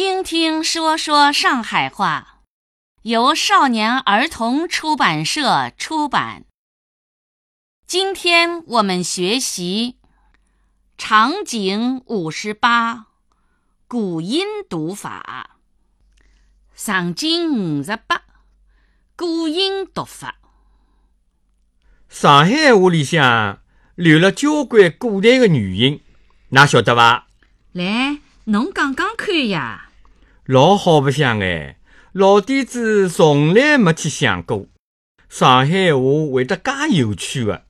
听听说说上海话，由少年儿童出版社出版。今天我们学习场景五十八古音读法。场景五十八古音读法。上海话里向留了交关古代的语音，㑚晓得伐？来，侬讲讲看呀。老好白相哎！老底子从来没去想过，上海话会得介有趣的。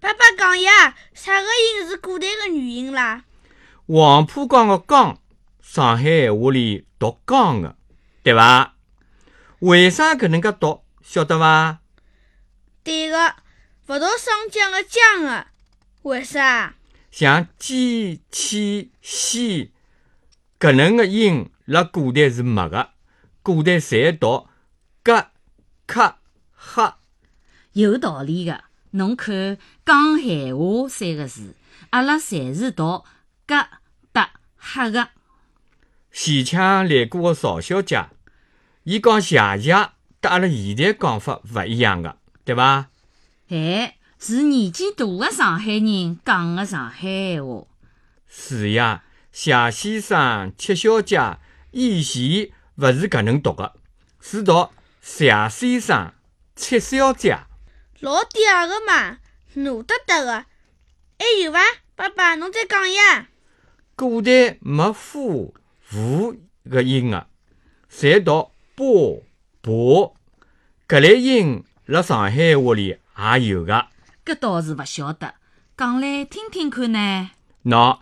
爸爸讲呀，啥个音是古代的语音啦？黄浦江的江，上海话里读江的，对伐？为啥搿能介读？晓得伐？对个，勿读双江的江的，为啥？像鸡、气、西搿能个音，辣古代是没个，古代侪读格、克、哈。有道理个，侬看“讲闲话”三个字，阿拉侪是读格、达、哈个。前腔来过个邵小姐，伊讲谢谢，搭阿拉现在讲法勿一样个，对伐？哎，是年纪大个上海人讲个上海闲话。是呀，谢先生、戚小姐以前勿是搿能读个，是读谢先生、七小姐。老嗲个嘛，努得得个。还有伐？爸爸，侬再讲呀。古代没夫、妇个音个，侪读波、婆。搿类音辣上海话里也有个。搿倒是勿晓得，讲来听听看呢。喏，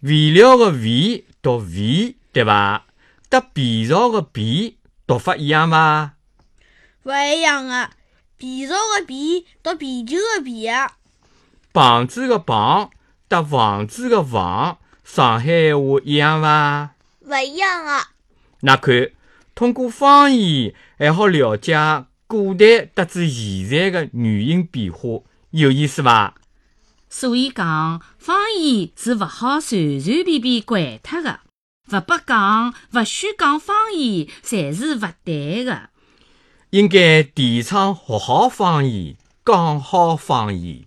肥料个肥读肥，对伐？搭皮草个皮读法一样伐？勿一样个，皮草个皮读皮球个皮啊。房子个房搭房子个房，上海话一样伐？勿一样个。那看，通过方言还好了解古代得知现在个语音变化，有意思伐？所以讲，方言是勿好随随便便惯脱个，勿拨讲，勿许讲方言，侪是勿对个。应该提倡学好方言，讲好方言。